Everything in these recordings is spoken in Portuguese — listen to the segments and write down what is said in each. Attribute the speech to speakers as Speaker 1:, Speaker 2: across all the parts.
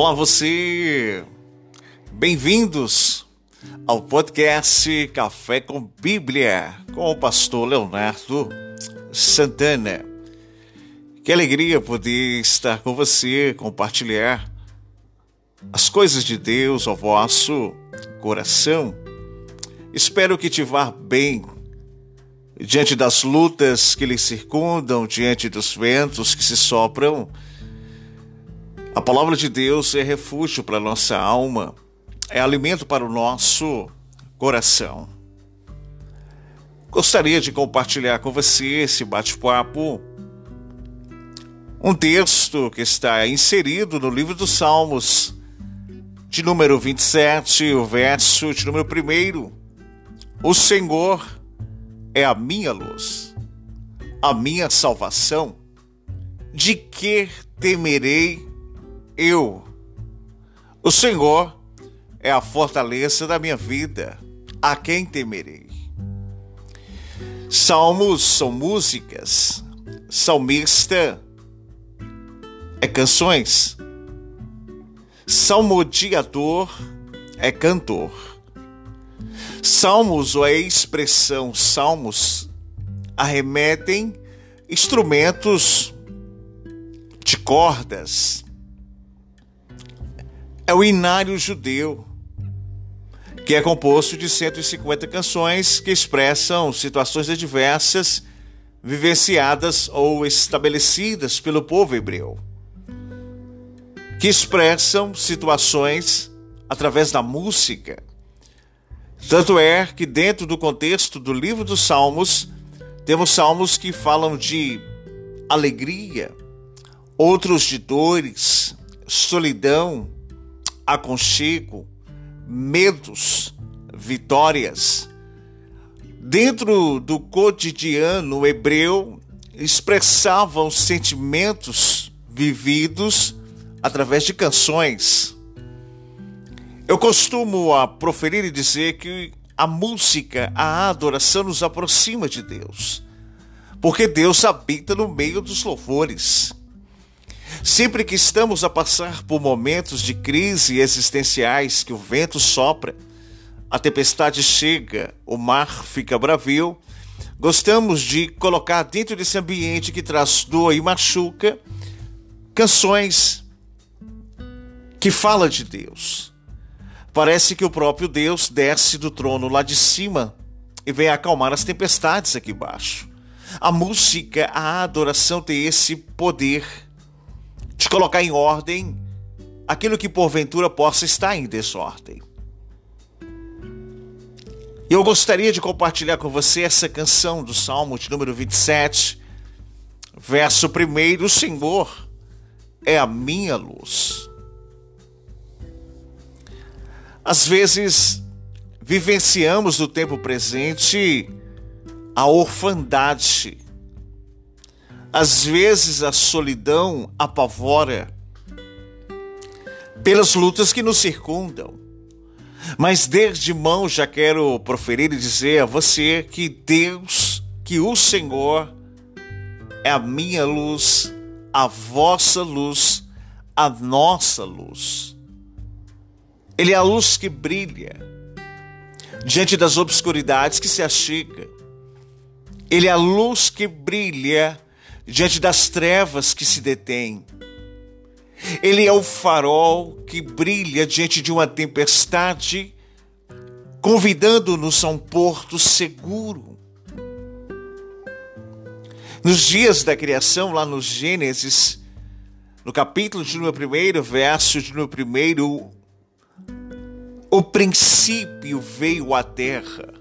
Speaker 1: Olá, você! Bem-vindos ao podcast Café com Bíblia com o pastor Leonardo Santana. Que alegria poder estar com você, compartilhar as coisas de Deus ao vosso coração. Espero que te vá bem diante das lutas que lhe circundam, diante dos ventos que se sopram a palavra de Deus é refúgio para a nossa alma, é alimento para o nosso coração. Gostaria de compartilhar com você esse bate-papo, um texto que está inserido no livro dos Salmos, de número 27, o verso de número 1. O Senhor é a minha luz, a minha salvação. De que temerei eu. O Senhor é a fortaleza da minha vida, a quem temerei. Salmos são músicas, salmista é canções, salmodiador é cantor. Salmos ou a expressão salmos arremetem instrumentos de cordas, é o Inário Judeu, que é composto de 150 canções que expressam situações adversas vivenciadas ou estabelecidas pelo povo hebreu, que expressam situações através da música. Tanto é que, dentro do contexto do livro dos Salmos, temos salmos que falam de alegria, outros de dores, solidão, aconchego, medos, vitórias. Dentro do cotidiano hebreu, expressavam sentimentos vividos através de canções. Eu costumo a proferir e dizer que a música, a adoração nos aproxima de Deus, porque Deus habita no meio dos louvores. Sempre que estamos a passar por momentos de crise existenciais que o vento sopra, a tempestade chega, o mar fica bravio, gostamos de colocar dentro desse ambiente que traz dor e machuca canções que fala de Deus. Parece que o próprio Deus desce do trono lá de cima e vem acalmar as tempestades aqui embaixo. A música, a adoração tem esse poder de colocar em ordem aquilo que porventura possa estar em desordem. Eu gostaria de compartilhar com você essa canção do Salmo de número 27, verso 1: O Senhor é a minha luz. Às vezes, vivenciamos no tempo presente a orfandade às vezes a solidão apavora pelas lutas que nos circundam. Mas desde mão já quero proferir e dizer a você que Deus, que o Senhor é a minha luz, a vossa luz, a nossa luz. Ele é a luz que brilha diante das obscuridades que se achega. Ele é a luz que brilha diante das trevas que se detêm. Ele é o farol que brilha diante de uma tempestade, convidando-nos a um porto seguro. Nos dias da criação, lá no Gênesis, no capítulo de número 1, verso de número 1, o princípio veio à terra,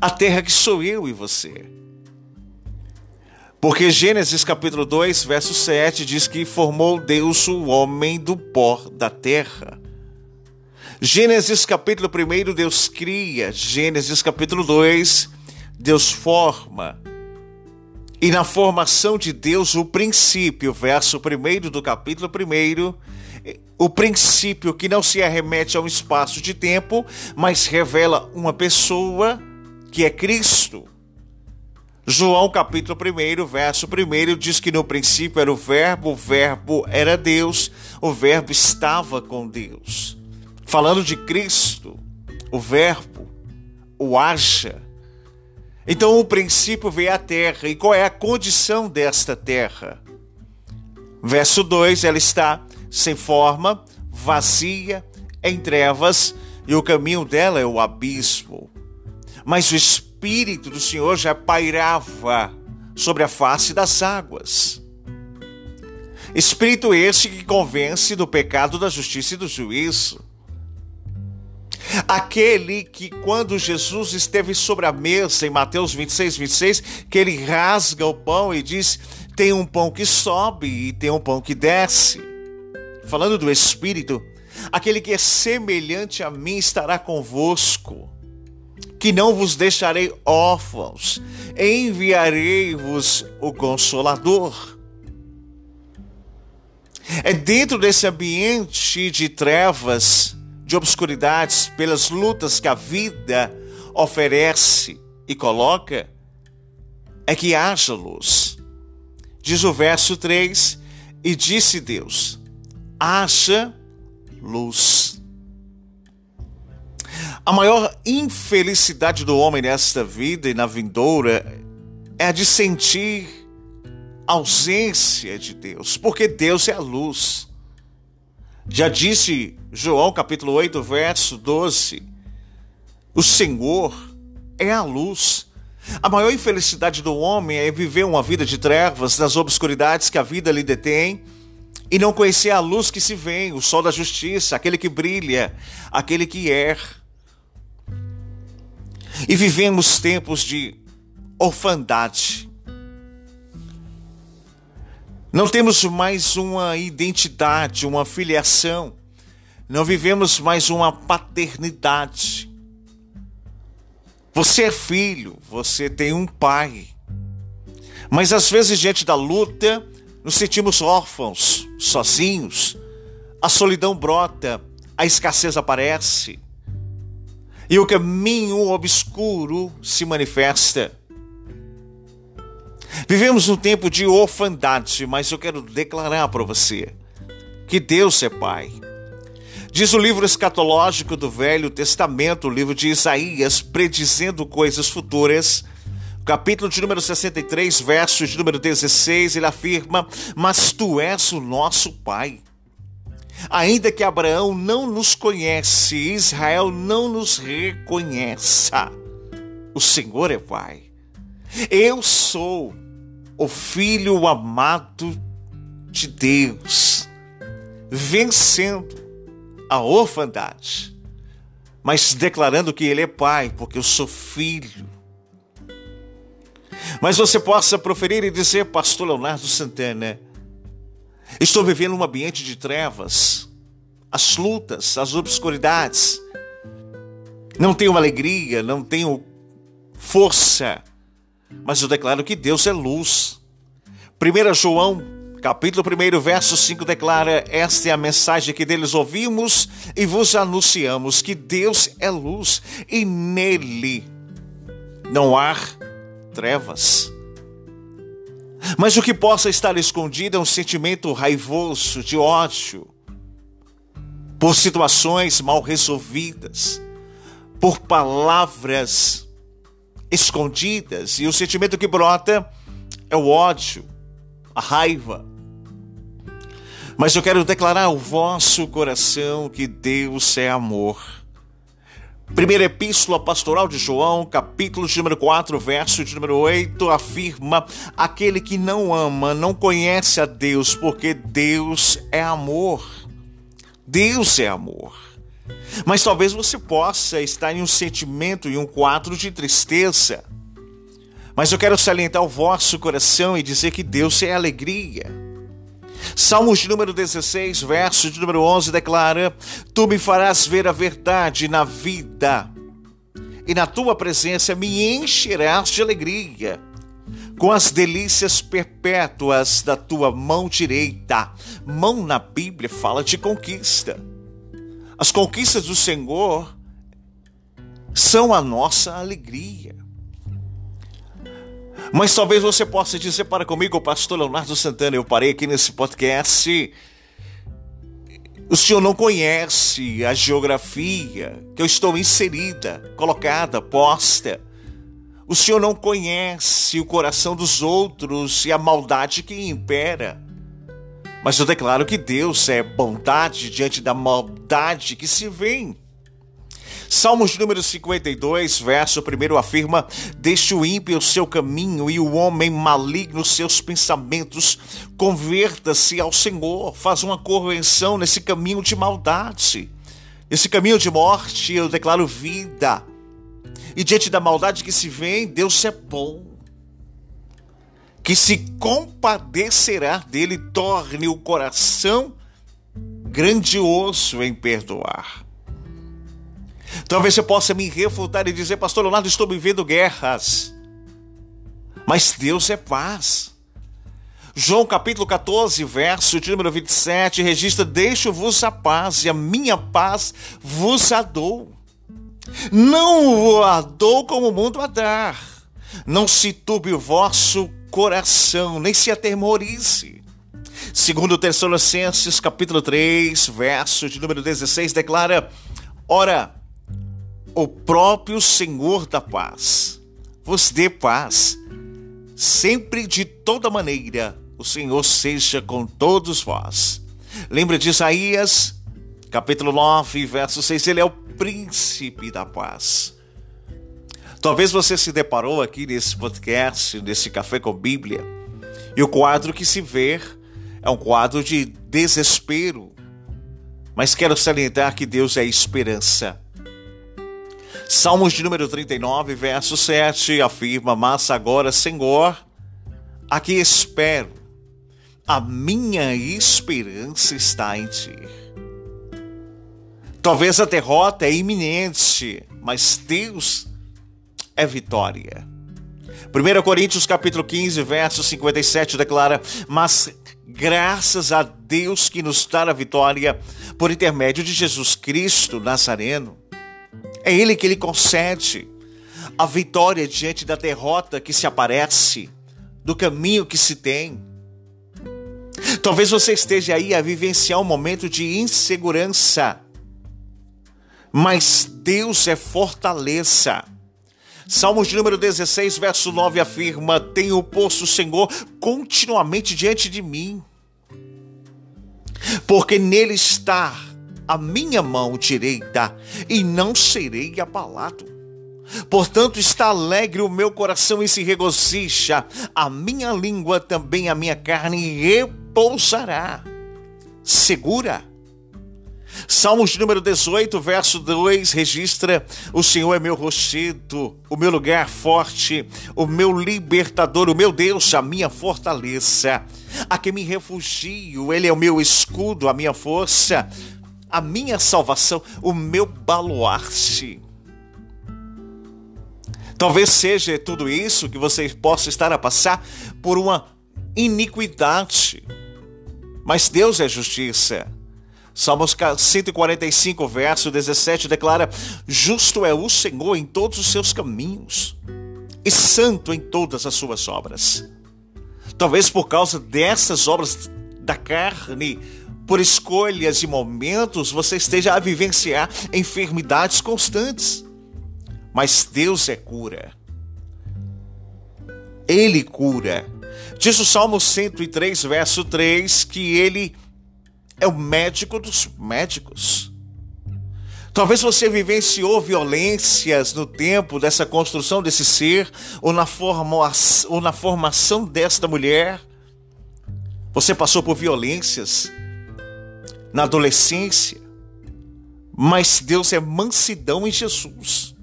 Speaker 1: a terra que sou eu e você. Porque Gênesis capítulo 2, verso 7 diz que formou Deus o homem do pó da terra. Gênesis capítulo 1, Deus cria. Gênesis capítulo 2, Deus forma. E na formação de Deus, o princípio, verso 1 do capítulo 1, o princípio que não se arremete a um espaço de tempo, mas revela uma pessoa que é Cristo. João capítulo 1, verso 1 diz que no princípio era o verbo, o verbo era Deus, o verbo estava com Deus. Falando de Cristo, o verbo, o haja. Então o princípio veio à terra. E qual é a condição desta terra? Verso 2, ela está sem forma, vazia, em trevas, e o caminho dela é o abismo. Mas o Espírito do Senhor já pairava sobre a face das águas. Espírito este que convence do pecado, da justiça e do juízo. Aquele que, quando Jesus esteve sobre a mesa, em Mateus 26, 26, que ele rasga o pão e diz: tem um pão que sobe e tem um pão que desce. Falando do Espírito, aquele que é semelhante a mim estará convosco que não vos deixarei órfãos, enviarei-vos o Consolador. É dentro desse ambiente de trevas, de obscuridades, pelas lutas que a vida oferece e coloca, é que haja luz. Diz o verso 3: E disse Deus: haja luz. A maior infelicidade do homem nesta vida e na vindoura é a de sentir ausência de Deus, porque Deus é a luz. Já disse João capítulo 8, verso 12: O Senhor é a luz. A maior infelicidade do homem é viver uma vida de trevas, das obscuridades que a vida lhe detém, e não conhecer a luz que se vem, o sol da justiça, aquele que brilha, aquele que erra. E vivemos tempos de orfandade. Não temos mais uma identidade, uma filiação. Não vivemos mais uma paternidade. Você é filho, você tem um pai. Mas às vezes, diante da luta, nos sentimos órfãos, sozinhos. A solidão brota, a escassez aparece e o caminho obscuro se manifesta. Vivemos um tempo de orfandade, mas eu quero declarar para você que Deus é Pai. Diz o livro escatológico do Velho Testamento, o livro de Isaías, predizendo coisas futuras. Capítulo de número 63, verso de número 16, ele afirma: Mas tu és o nosso Pai. Ainda que Abraão não nos conhece, Israel não nos reconheça, o Senhor é Pai. Eu sou o Filho amado de Deus, vencendo a orfandade, mas declarando que Ele é Pai, porque eu sou filho. Mas você possa proferir e dizer, Pastor Leonardo Santana, Estou vivendo um ambiente de trevas, as lutas, as obscuridades. Não tenho alegria, não tenho força, mas eu declaro que Deus é luz. 1 João, capítulo 1, verso 5 declara: Esta é a mensagem que deles ouvimos e vos anunciamos: que Deus é luz e nele não há trevas. Mas o que possa estar escondido é um sentimento raivoso de ódio por situações mal resolvidas, por palavras escondidas, e o sentimento que brota é o ódio, a raiva. Mas eu quero declarar ao vosso coração que Deus é amor Primeira Epístola Pastoral de João, capítulo de número 4, verso de número 8, afirma: Aquele que não ama não conhece a Deus, porque Deus é amor. Deus é amor. Mas talvez você possa estar em um sentimento, em um quadro de tristeza. Mas eu quero salientar o vosso coração e dizer que Deus é alegria. Salmos de número 16, verso de número 11 declara: Tu me farás ver a verdade na vida, e na tua presença me encherás de alegria, com as delícias perpétuas da tua mão direita. Mão na Bíblia fala de conquista. As conquistas do Senhor são a nossa alegria. Mas talvez você possa dizer para comigo, pastor Leonardo Santana, eu parei aqui nesse podcast. O senhor não conhece a geografia que eu estou inserida, colocada, posta. O senhor não conhece o coração dos outros e a maldade que impera. Mas eu declaro que Deus é bondade diante da maldade que se vê. Salmos número 52, verso 1 afirma: Deixe o ímpio o seu caminho e o homem maligno seus pensamentos. Converta-se ao Senhor, faz uma correção nesse caminho de maldade. Esse caminho de morte, eu declaro vida. E diante da maldade que se vê, Deus é bom. Que se compadecerá dele, torne o coração grandioso em perdoar. Talvez você possa me refutar e dizer, Pastor Leonardo, estou vivendo guerras. Mas Deus é paz. João capítulo 14, verso de número 27, registra: Deixo-vos a paz, e a minha paz vos a dou. Não a dou como o mundo a dar. Não se turbe o vosso coração, nem se atemorize. Segundo Tessalonicenses capítulo 3, verso de número 16, declara: Ora, o próprio Senhor da paz vos dê paz, sempre de toda maneira, o Senhor seja com todos vós. Lembra de Isaías, capítulo 9, verso 6, ele é o príncipe da paz. Talvez você se deparou aqui nesse podcast, nesse café com Bíblia, e o quadro que se vê é um quadro de desespero. Mas quero salientar que Deus é esperança. Salmos de número 39, verso 7 afirma: Mas agora, Senhor, aqui espero, a minha esperança está em ti. Talvez a derrota é iminente, mas Deus é vitória. 1 Coríntios capítulo 15, verso 57 declara: Mas graças a Deus que nos dá a vitória por intermédio de Jesus Cristo Nazareno. É Ele que lhe concede a vitória diante da derrota que se aparece, do caminho que se tem. Talvez você esteja aí a vivenciar um momento de insegurança, mas Deus é fortaleza. Salmos de número 16, verso 9 afirma: Tenho posto o Senhor continuamente diante de mim, porque nele está a minha mão direita e não serei abalado. Portanto, está alegre o meu coração e se regozija, a minha língua também, a minha carne repousará. Segura. Salmos número 18, verso 2 registra: O Senhor é meu rochedo, o meu lugar forte, o meu libertador, o meu Deus, a minha fortaleza. A quem me refugio, Ele é o meu escudo, a minha força a minha salvação, o meu baluarte. Talvez seja tudo isso que você possa estar a passar por uma iniquidade. Mas Deus é justiça. Salmos 145, verso 17 declara: Justo é o Senhor em todos os seus caminhos e santo em todas as suas obras. Talvez por causa dessas obras da carne, por escolhas e momentos, você esteja a vivenciar enfermidades constantes. Mas Deus é cura. Ele cura. Diz o Salmo 103, verso 3, que ele é o médico dos médicos. Talvez você vivenciou violências no tempo dessa construção desse ser, ou na, ou na formação desta mulher. Você passou por violências na adolescência, mas Deus é mansidão em Jesus.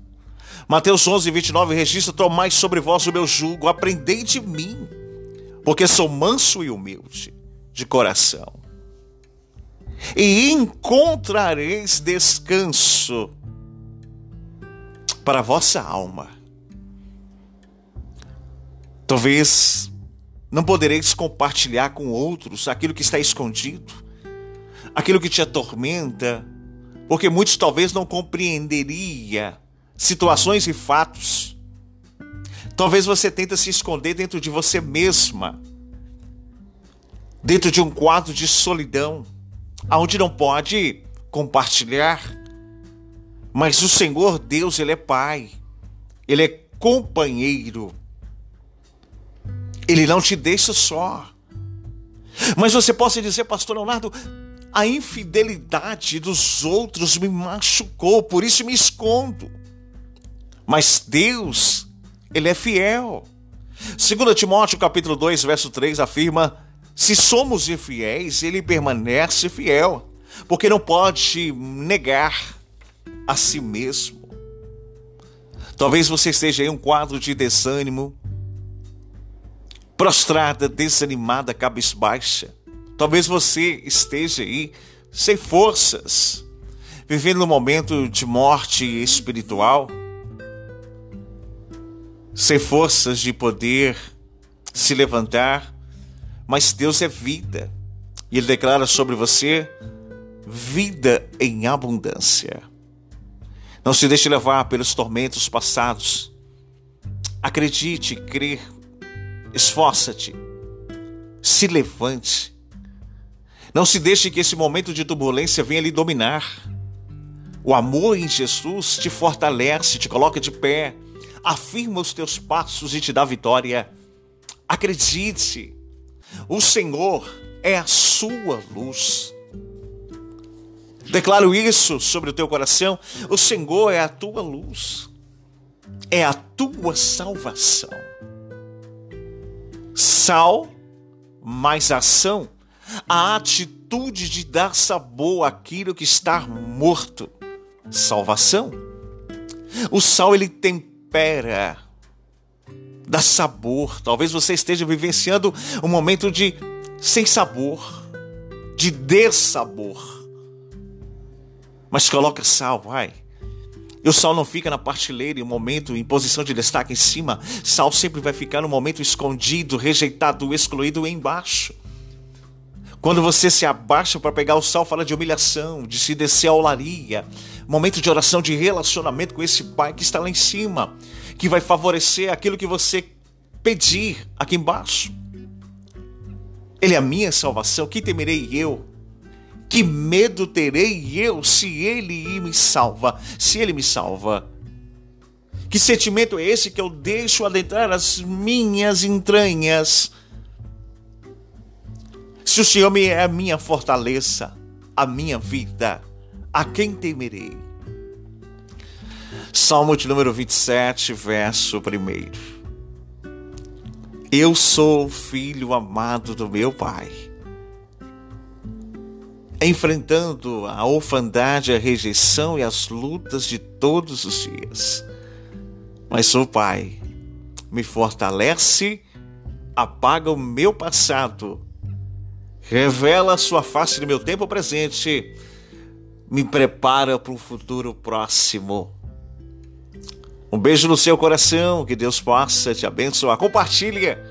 Speaker 1: Mateus 11, 29 registra: Tomai sobre vós o meu jugo, aprendei de mim, porque sou manso e humilde de coração, e encontrareis descanso para a vossa alma. Talvez não podereis compartilhar com outros aquilo que está escondido, aquilo que te atormenta, porque muitos talvez não compreenderia situações e fatos. Talvez você tente se esconder dentro de você mesma, dentro de um quadro de solidão, aonde não pode compartilhar. Mas o Senhor Deus, ele é pai. Ele é companheiro. Ele não te deixa só. Mas você pode dizer, pastor Leonardo, a infidelidade dos outros me machucou, por isso me escondo. Mas Deus, ele é fiel. 2 Timóteo capítulo 2, verso 3 afirma: se somos infiéis, ele permanece fiel, porque não pode negar a si mesmo. Talvez você esteja em um quadro de desânimo, prostrada, desanimada, cabisbaixa. Talvez você esteja aí sem forças, vivendo um momento de morte espiritual, sem forças de poder se levantar, mas Deus é vida. E Ele declara sobre você vida em abundância. Não se deixe levar pelos tormentos passados. Acredite, crê, esforça-te, se levante. Não se deixe que esse momento de turbulência venha lhe dominar. O amor em Jesus te fortalece, te coloca de pé, afirma os teus passos e te dá vitória. Acredite, o Senhor é a sua luz. Declaro isso sobre o teu coração. O Senhor é a tua luz, é a tua salvação. Sal mais ação, a atitude de dar sabor àquilo que está morto. Salvação. O sal ele tempera, dá sabor. Talvez você esteja vivenciando um momento de sem sabor, de dessabor mas coloca sal, vai. E o sal não fica na partilheira em um momento em posição de destaque em cima. Sal sempre vai ficar no momento escondido, rejeitado, excluído embaixo. Quando você se abaixa para pegar o sal, fala de humilhação, de se descer a olaria. Momento de oração, de relacionamento com esse Pai que está lá em cima, que vai favorecer aquilo que você pedir aqui embaixo. Ele é a minha salvação, que temerei eu? Que medo terei eu se ele me salva? Se ele me salva. Que sentimento é esse que eu deixo adentrar as minhas entranhas? Se o Senhor é a minha fortaleza, a minha vida, a quem temerei? Salmo de número 27, verso 1. Eu sou filho amado do meu Pai enfrentando a orfandade, a rejeição e as lutas de todos os dias. Mas o Pai me fortalece, apaga o meu passado, revela sua face no meu tempo presente, me prepara para um futuro próximo. Um beijo no seu coração, que Deus possa te abençoar. Compartilha.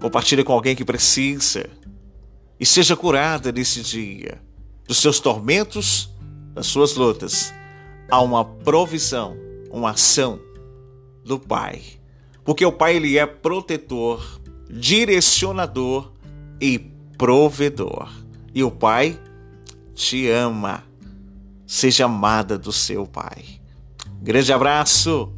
Speaker 1: Compartilha com alguém que precisa e seja curada nesse dia dos seus tormentos, das suas lutas. Há uma provisão, uma ação do Pai. Porque o Pai ele é protetor, direcionador e provedor. E o Pai te ama. Seja amada do seu Pai. Grande abraço.